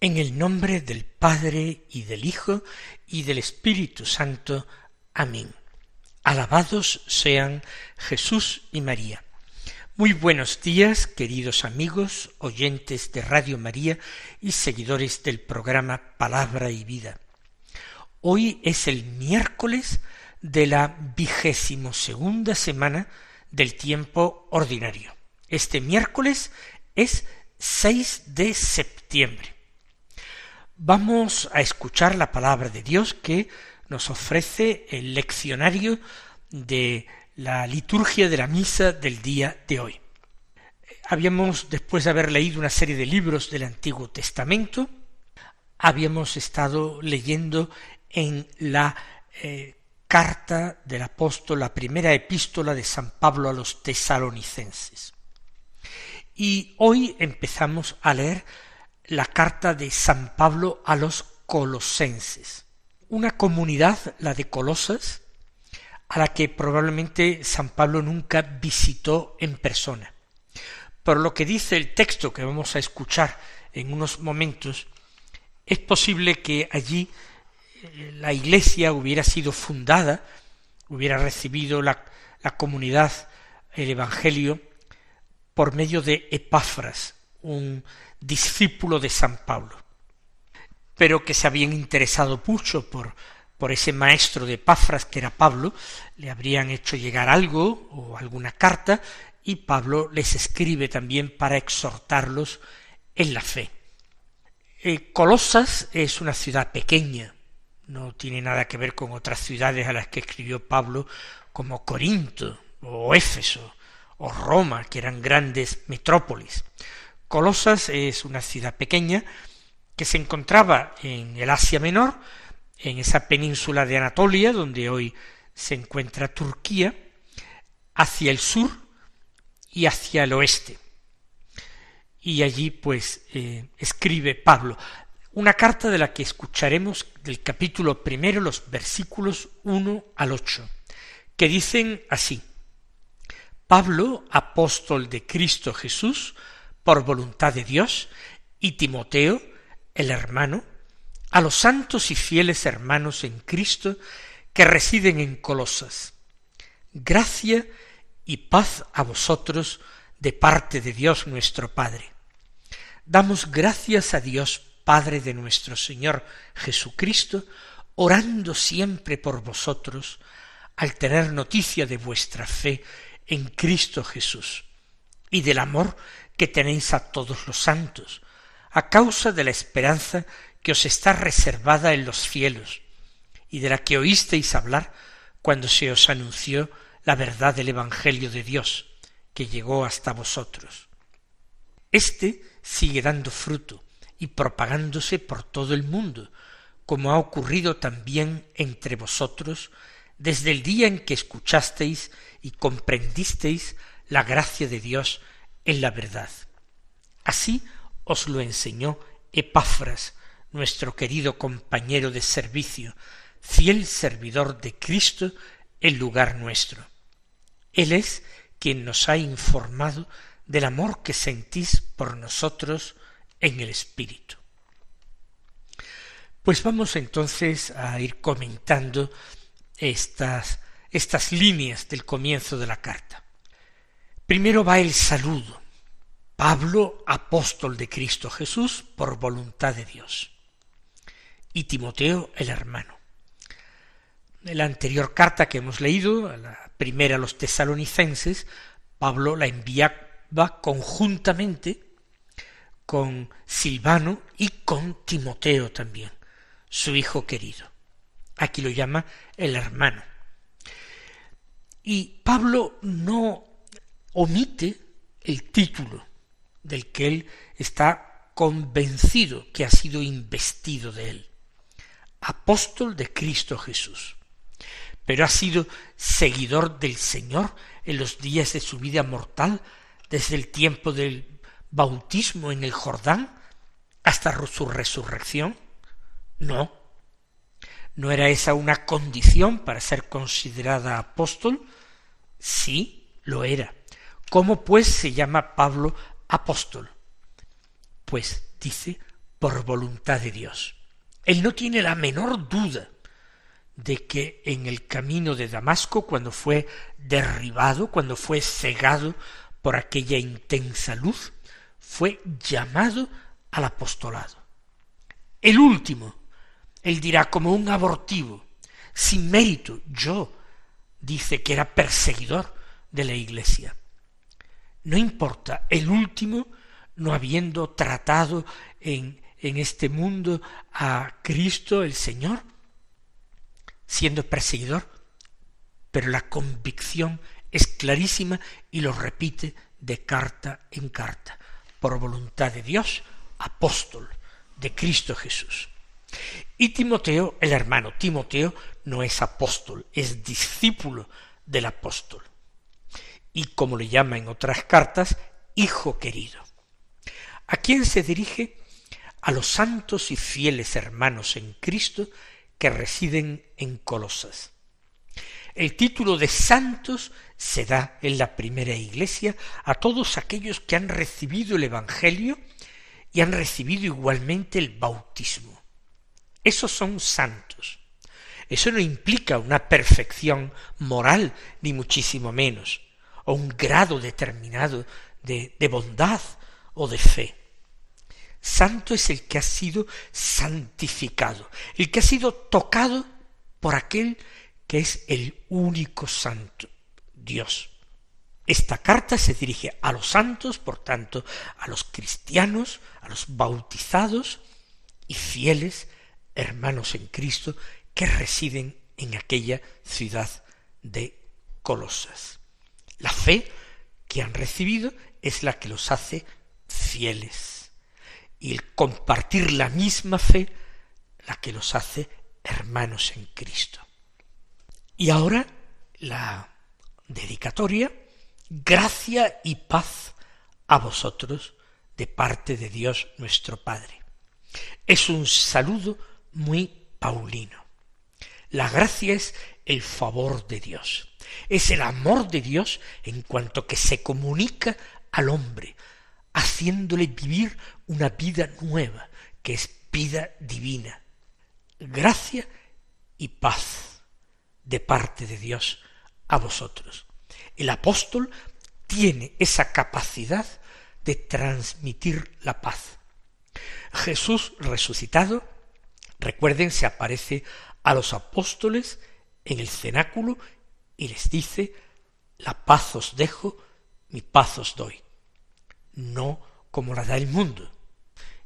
En el nombre del Padre y del Hijo y del Espíritu Santo. Amén. Alabados sean Jesús y María. Muy buenos días, queridos amigos, oyentes de Radio María y seguidores del programa Palabra y Vida. Hoy es el miércoles de la vigésimo segunda semana del tiempo ordinario. Este miércoles es 6 de septiembre vamos a escuchar la palabra de Dios que nos ofrece el leccionario de la liturgia de la misa del día de hoy. Habíamos, después de haber leído una serie de libros del Antiguo Testamento, habíamos estado leyendo en la eh, carta del apóstol, la primera epístola de San Pablo a los tesalonicenses. Y hoy empezamos a leer la carta de San Pablo a los colosenses, una comunidad, la de Colosas, a la que probablemente San Pablo nunca visitó en persona. Por lo que dice el texto que vamos a escuchar en unos momentos, es posible que allí eh, la iglesia hubiera sido fundada, hubiera recibido la, la comunidad, el Evangelio, por medio de Epáfras, un discípulo de San Pablo, pero que se habían interesado mucho por, por ese maestro de Pafras que era Pablo, le habrían hecho llegar algo o alguna carta, y Pablo les escribe también para exhortarlos en la fe. Eh, Colosas es una ciudad pequeña, no tiene nada que ver con otras ciudades a las que escribió Pablo, como Corinto o Éfeso o Roma, que eran grandes metrópolis. Colosas es una ciudad pequeña que se encontraba en el Asia Menor, en esa península de Anatolia, donde hoy se encuentra Turquía, hacia el sur y hacia el oeste. Y allí pues eh, escribe Pablo una carta de la que escucharemos del capítulo primero los versículos uno al ocho, que dicen así Pablo, apóstol de Cristo Jesús, por voluntad de Dios, y Timoteo, el hermano, a los santos y fieles hermanos en Cristo que residen en Colosas. Gracia y paz a vosotros de parte de Dios nuestro Padre. Damos gracias a Dios Padre de nuestro Señor Jesucristo, orando siempre por vosotros, al tener noticia de vuestra fe en Cristo Jesús y del amor que tenéis a todos los santos, a causa de la esperanza que os está reservada en los cielos, y de la que oísteis hablar cuando se os anunció la verdad del Evangelio de Dios, que llegó hasta vosotros. Este sigue dando fruto y propagándose por todo el mundo, como ha ocurrido también entre vosotros desde el día en que escuchasteis y comprendisteis la gracia de Dios en la verdad. Así os lo enseñó Epáfras, nuestro querido compañero de servicio, fiel servidor de Cristo en lugar nuestro. Él es quien nos ha informado del amor que sentís por nosotros en el Espíritu. Pues vamos entonces a ir comentando estas, estas líneas del comienzo de la carta. Primero va el saludo. Pablo, apóstol de Cristo Jesús, por voluntad de Dios. Y Timoteo, el hermano. En la anterior carta que hemos leído, la primera a los tesalonicenses, Pablo la envía va conjuntamente con Silvano y con Timoteo también, su hijo querido. Aquí lo llama el hermano. Y Pablo no omite el título del que él está convencido que ha sido investido de él. Apóstol de Cristo Jesús. Pero ha sido seguidor del Señor en los días de su vida mortal, desde el tiempo del bautismo en el Jordán hasta su resurrección. No. ¿No era esa una condición para ser considerada apóstol? Sí, lo era. ¿Cómo pues se llama Pablo apóstol? Pues dice, por voluntad de Dios. Él no tiene la menor duda de que en el camino de Damasco, cuando fue derribado, cuando fue cegado por aquella intensa luz, fue llamado al apostolado. El último, él dirá como un abortivo, sin mérito, yo, dice que era perseguidor de la iglesia. No importa, el último, no habiendo tratado en, en este mundo a Cristo el Señor, siendo perseguidor, pero la convicción es clarísima y lo repite de carta en carta, por voluntad de Dios, apóstol de Cristo Jesús. Y Timoteo, el hermano Timoteo, no es apóstol, es discípulo del apóstol y como le llama en otras cartas, Hijo querido. ¿A quién se dirige? A los santos y fieles hermanos en Cristo que residen en Colosas. El título de santos se da en la primera iglesia a todos aquellos que han recibido el Evangelio y han recibido igualmente el bautismo. Esos son santos. Eso no implica una perfección moral, ni muchísimo menos o un grado determinado de, de bondad o de fe. Santo es el que ha sido santificado, el que ha sido tocado por aquel que es el único santo, Dios. Esta carta se dirige a los santos, por tanto, a los cristianos, a los bautizados y fieles hermanos en Cristo que residen en aquella ciudad de Colosas. La fe que han recibido es la que los hace fieles. Y el compartir la misma fe, la que los hace hermanos en Cristo. Y ahora la dedicatoria, gracia y paz a vosotros de parte de Dios nuestro Padre. Es un saludo muy paulino. La gracia es el favor de Dios es el amor de Dios en cuanto que se comunica al hombre, haciéndole vivir una vida nueva, que es vida divina. Gracia y paz de parte de Dios a vosotros. El apóstol tiene esa capacidad de transmitir la paz. Jesús resucitado, recuerden, se aparece a los apóstoles en el cenáculo y les dice, la paz os dejo, mi paz os doy, no como la da el mundo.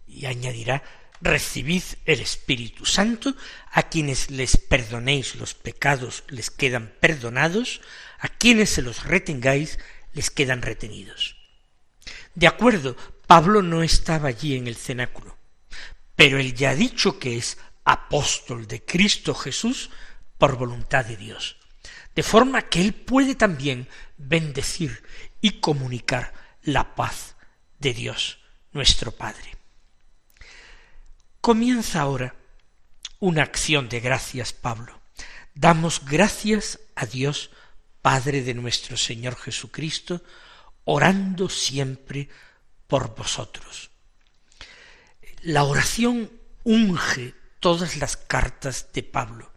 Y añadirá, recibid el Espíritu Santo, a quienes les perdonéis los pecados les quedan perdonados, a quienes se los retengáis les quedan retenidos. De acuerdo, Pablo no estaba allí en el cenáculo, pero él ya ha dicho que es apóstol de Cristo Jesús por voluntad de Dios de forma que Él puede también bendecir y comunicar la paz de Dios nuestro Padre. Comienza ahora una acción de gracias, Pablo. Damos gracias a Dios, Padre de nuestro Señor Jesucristo, orando siempre por vosotros. La oración unge todas las cartas de Pablo.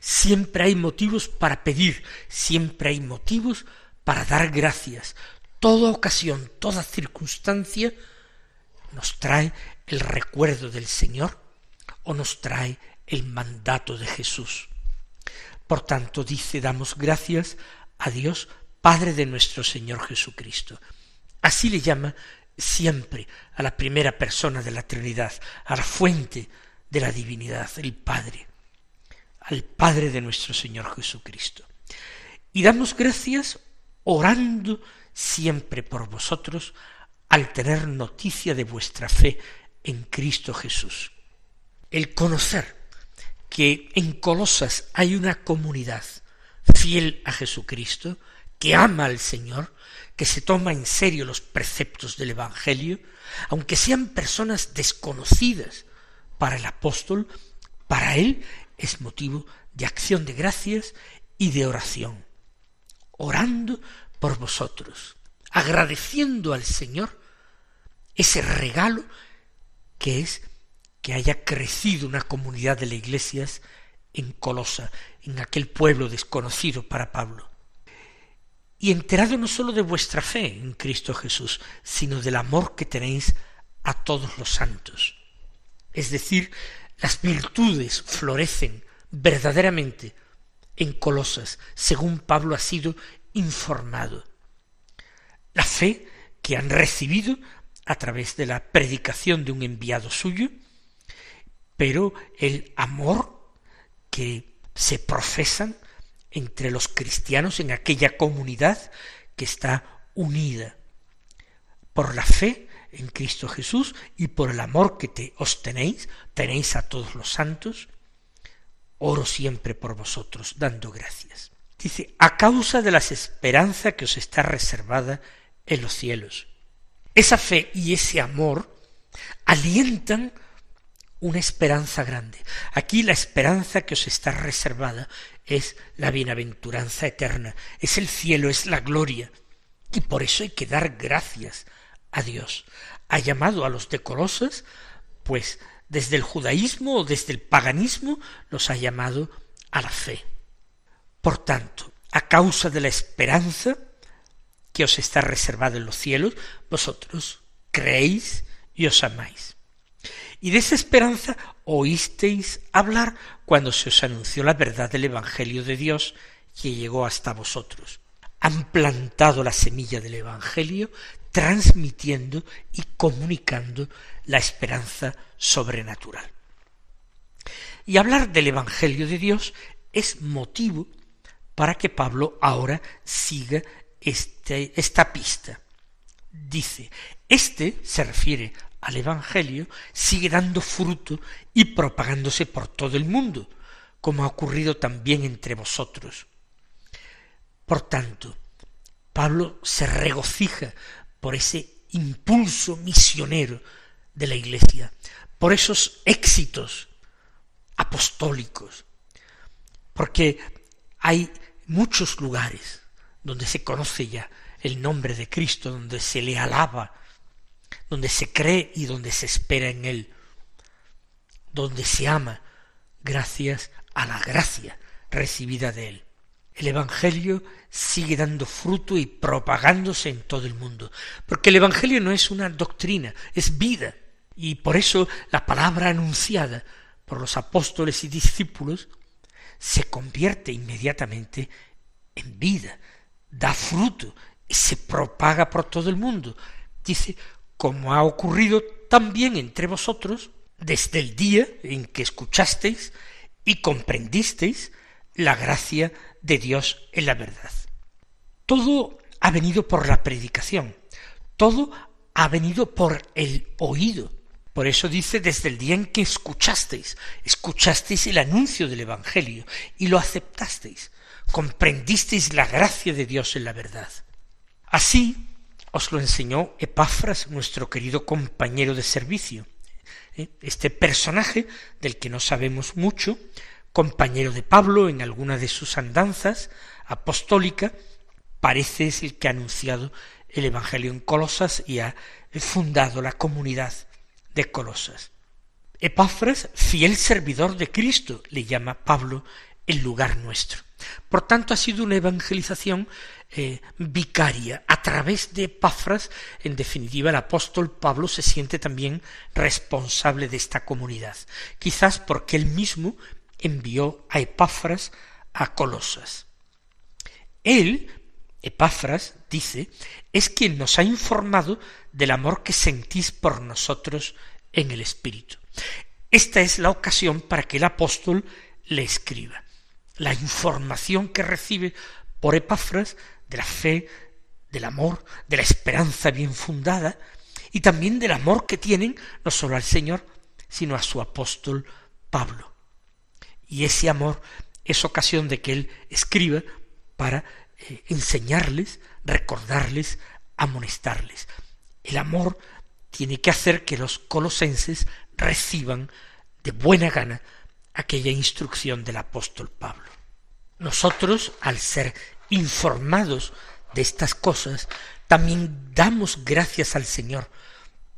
Siempre hay motivos para pedir, siempre hay motivos para dar gracias. Toda ocasión, toda circunstancia nos trae el recuerdo del Señor o nos trae el mandato de Jesús. Por tanto, dice, damos gracias a Dios, Padre de nuestro Señor Jesucristo. Así le llama siempre a la primera persona de la Trinidad, a la fuente de la divinidad, el Padre, al Padre de nuestro Señor Jesucristo. Y damos gracias orando siempre por vosotros al tener noticia de vuestra fe en Cristo Jesús. El conocer que en Colosas hay una comunidad fiel a Jesucristo, que ama al Señor, que se toma en serio los preceptos del Evangelio, aunque sean personas desconocidas para el apóstol, para él es motivo de acción de gracias y de oración, orando por vosotros, agradeciendo al Señor ese regalo que es que haya crecido una comunidad de las iglesias en Colosa, en aquel pueblo desconocido para Pablo. Y enterado no sólo de vuestra fe en Cristo Jesús, sino del amor que tenéis a todos los santos. Es decir, las virtudes florecen verdaderamente en Colosas, según Pablo ha sido informado. La fe que han recibido a través de la predicación de un enviado suyo, pero el amor que se profesan entre los cristianos en aquella comunidad que está unida por la fe en Cristo Jesús y por el amor que te os tenéis, tenéis a todos los santos, oro siempre por vosotros, dando gracias. Dice, a causa de las esperanzas que os está reservada en los cielos. Esa fe y ese amor alientan una esperanza grande. Aquí la esperanza que os está reservada es la bienaventuranza eterna, es el cielo, es la gloria. Y por eso hay que dar gracias a Dios. Ha llamado a los decorosos, pues desde el judaísmo o desde el paganismo los ha llamado a la fe. Por tanto, a causa de la esperanza que os está reservada en los cielos, vosotros creéis y os amáis. Y de esa esperanza oísteis hablar cuando se os anunció la verdad del Evangelio de Dios que llegó hasta vosotros. Han plantado la semilla del Evangelio transmitiendo y comunicando la esperanza sobrenatural. Y hablar del Evangelio de Dios es motivo para que Pablo ahora siga este, esta pista. Dice, este se refiere al Evangelio sigue dando fruto y propagándose por todo el mundo, como ha ocurrido también entre vosotros. Por tanto, Pablo se regocija por ese impulso misionero de la Iglesia, por esos éxitos apostólicos, porque hay muchos lugares donde se conoce ya el nombre de Cristo, donde se le alaba, donde se cree y donde se espera en Él, donde se ama gracias a la gracia recibida de Él. El Evangelio sigue dando fruto y propagándose en todo el mundo, porque el Evangelio no es una doctrina, es vida, y por eso la palabra anunciada por los apóstoles y discípulos se convierte inmediatamente en vida, da fruto y se propaga por todo el mundo. Dice, como ha ocurrido también entre vosotros desde el día en que escuchasteis y comprendisteis la gracia de Dios en la verdad. Todo ha venido por la predicación, todo ha venido por el oído. Por eso dice desde el día en que escuchasteis, escuchasteis el anuncio del Evangelio y lo aceptasteis, comprendisteis la gracia de Dios en la verdad. Así, os lo enseñó Epafras, nuestro querido compañero de servicio. ¿Eh? Este personaje, del que no sabemos mucho, compañero de Pablo en alguna de sus andanzas apostólica, parece es el que ha anunciado el Evangelio en Colosas y ha fundado la comunidad de Colosas. Epafras, fiel servidor de Cristo, le llama Pablo el lugar nuestro. Por tanto, ha sido una evangelización eh, vicaria. A través de Epafras, en definitiva, el apóstol Pablo se siente también responsable de esta comunidad. Quizás porque él mismo envió a Epafras a Colosas. Él, Epafras, dice, es quien nos ha informado del amor que sentís por nosotros en el Espíritu. Esta es la ocasión para que el apóstol le escriba. La información que recibe por Epafras de la fe, del amor, de la esperanza bien fundada, y también del amor que tienen no solo al Señor, sino a su apóstol Pablo. Y ese amor es ocasión de que él escriba para eh, enseñarles, recordarles, amonestarles. El amor tiene que hacer que los colosenses reciban de buena gana aquella instrucción del apóstol Pablo. Nosotros, al ser informados de estas cosas, también damos gracias al Señor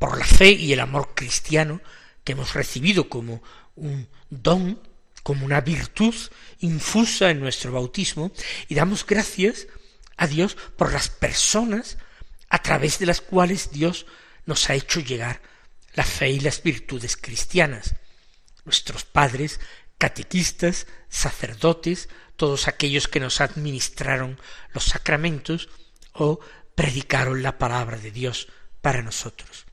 por la fe y el amor cristiano que hemos recibido como un don, como una virtud infusa en nuestro bautismo, y damos gracias a Dios por las personas a través de las cuales Dios nos ha hecho llegar la fe y las virtudes cristianas. Nuestros padres, catequistas, sacerdotes, todos aquellos que nos administraron los sacramentos o predicaron la palabra de Dios para nosotros.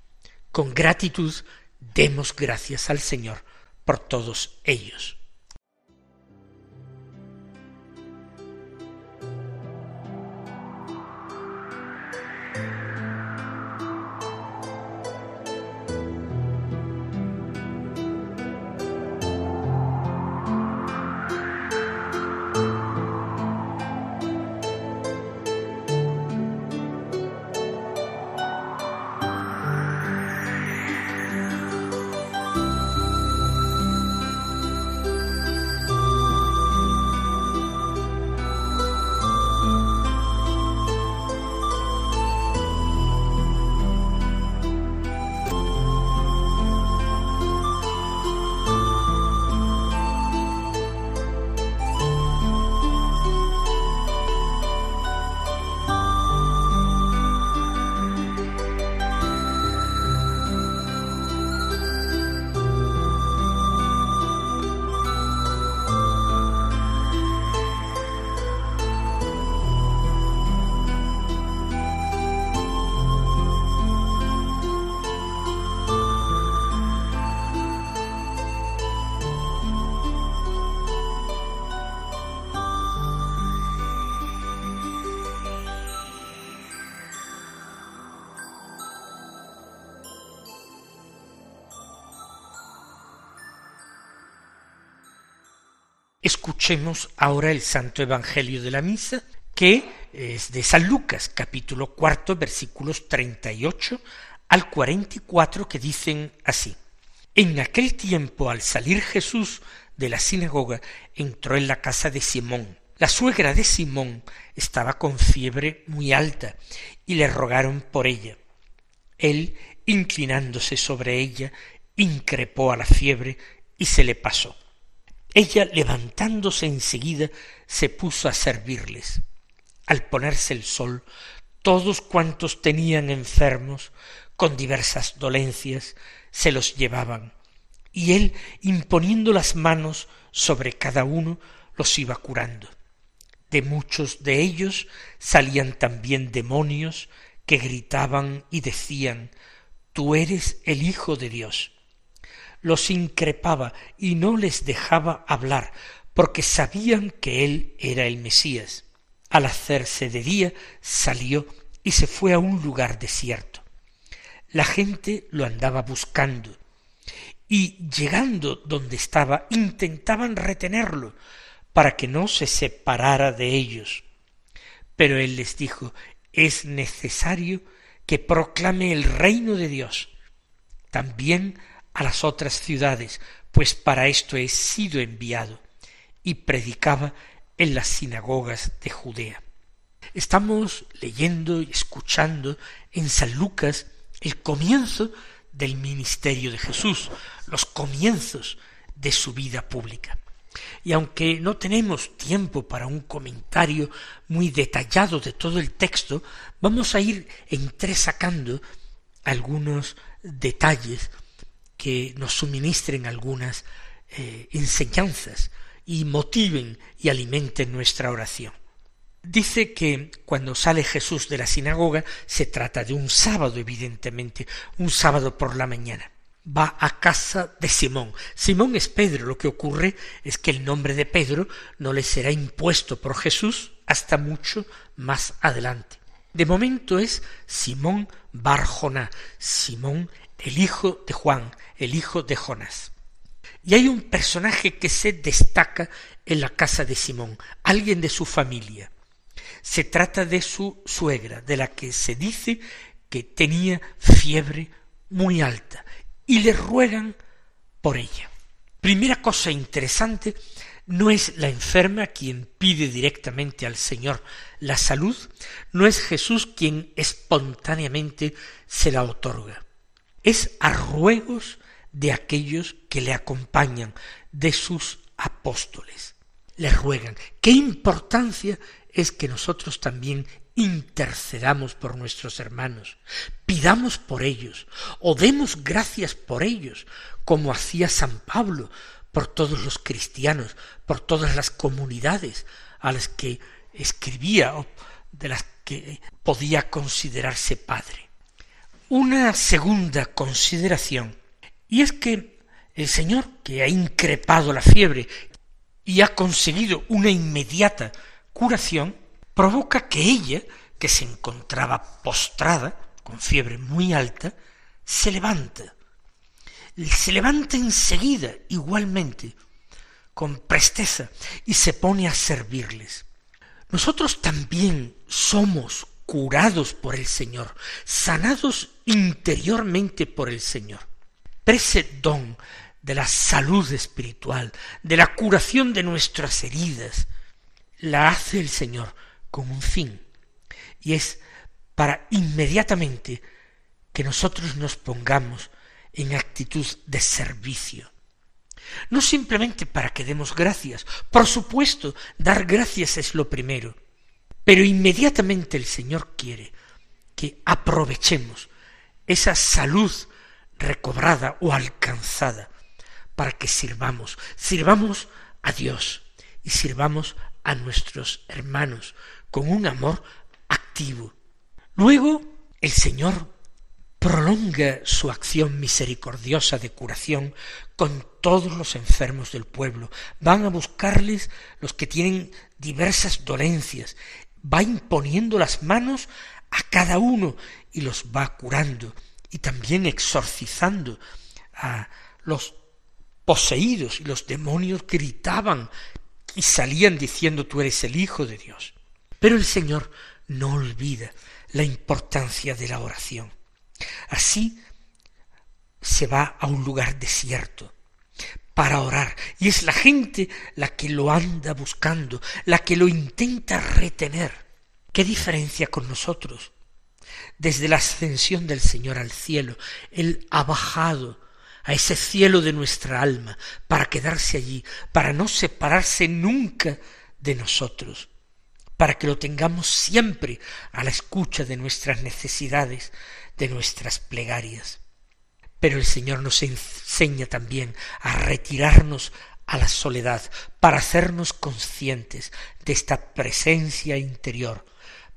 Con gratitud demos gracias al Señor por todos ellos. Escuchemos ahora el Santo Evangelio de la Misa, que es de San Lucas, capítulo cuarto, versículos treinta y ocho al cuarenta y cuatro, que dicen así. En aquel tiempo, al salir Jesús de la sinagoga, entró en la casa de Simón. La suegra de Simón estaba con fiebre muy alta, y le rogaron por ella. Él, inclinándose sobre ella, increpó a la fiebre y se le pasó. Ella, levantándose enseguida, se puso a servirles. Al ponerse el sol, todos cuantos tenían enfermos, con diversas dolencias, se los llevaban, y él, imponiendo las manos sobre cada uno, los iba curando. De muchos de ellos salían también demonios que gritaban y decían Tú eres el Hijo de Dios los increpaba y no les dejaba hablar, porque sabían que él era el Mesías. Al hacerse de día salió y se fue a un lugar desierto. La gente lo andaba buscando, y llegando donde estaba intentaban retenerlo para que no se separara de ellos. Pero él les dijo es necesario que proclame el reino de Dios. También a las otras ciudades, pues para esto he sido enviado, y predicaba en las sinagogas de Judea. Estamos leyendo y escuchando en San Lucas el comienzo del ministerio de Jesús, los comienzos de su vida pública. Y aunque no tenemos tiempo para un comentario muy detallado de todo el texto, vamos a ir entresacando algunos detalles que nos suministren algunas eh, enseñanzas y motiven y alimenten nuestra oración. Dice que cuando sale Jesús de la sinagoga se trata de un sábado, evidentemente, un sábado por la mañana. Va a casa de Simón. Simón es Pedro. Lo que ocurre es que el nombre de Pedro no le será impuesto por Jesús hasta mucho más adelante. De momento es Simón Barjona, Simón el hijo de Juan, el hijo de Jonás. Y hay un personaje que se destaca en la casa de Simón, alguien de su familia. Se trata de su suegra, de la que se dice que tenía fiebre muy alta, y le ruegan por ella. Primera cosa interesante, no es la enferma quien pide directamente al Señor la salud, no es Jesús quien espontáneamente se la otorga es a ruegos de aquellos que le acompañan, de sus apóstoles. Le ruegan. ¿Qué importancia es que nosotros también intercedamos por nuestros hermanos, pidamos por ellos, o demos gracias por ellos, como hacía San Pablo, por todos los cristianos, por todas las comunidades a las que escribía o de las que podía considerarse padre una segunda consideración, y es que el Señor, que ha increpado la fiebre y ha conseguido una inmediata curación, provoca que ella, que se encontraba postrada, con fiebre muy alta, se levanta. Se levanta enseguida, igualmente, con presteza, y se pone a servirles. Nosotros también somos curados por el Señor, sanados interiormente por el Señor. Pero don de la salud espiritual, de la curación de nuestras heridas, la hace el Señor con un fin, y es para inmediatamente que nosotros nos pongamos en actitud de servicio. No simplemente para que demos gracias, por supuesto, dar gracias es lo primero, pero inmediatamente el Señor quiere que aprovechemos esa salud recobrada o alcanzada para que sirvamos, sirvamos a Dios y sirvamos a nuestros hermanos con un amor activo. Luego el Señor prolonga su acción misericordiosa de curación con todos los enfermos del pueblo. Van a buscarles los que tienen diversas dolencias va imponiendo las manos a cada uno y los va curando y también exorcizando a los poseídos y los demonios gritaban y salían diciendo tú eres el Hijo de Dios. Pero el Señor no olvida la importancia de la oración. Así se va a un lugar desierto, para orar. Y es la gente la que lo anda buscando, la que lo intenta retener. ¿Qué diferencia con nosotros? Desde la ascensión del Señor al cielo, Él ha bajado a ese cielo de nuestra alma para quedarse allí, para no separarse nunca de nosotros, para que lo tengamos siempre a la escucha de nuestras necesidades, de nuestras plegarias. Pero el Señor nos enseña también a retirarnos a la soledad para hacernos conscientes de esta presencia interior,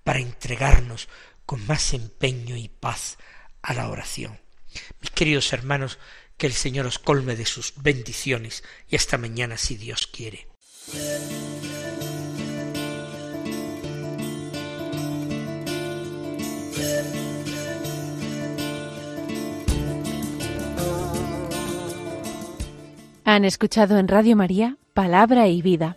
para entregarnos con más empeño y paz a la oración. Mis queridos hermanos, que el Señor os colme de sus bendiciones y hasta mañana si Dios quiere. Han escuchado en Radio María Palabra y Vida,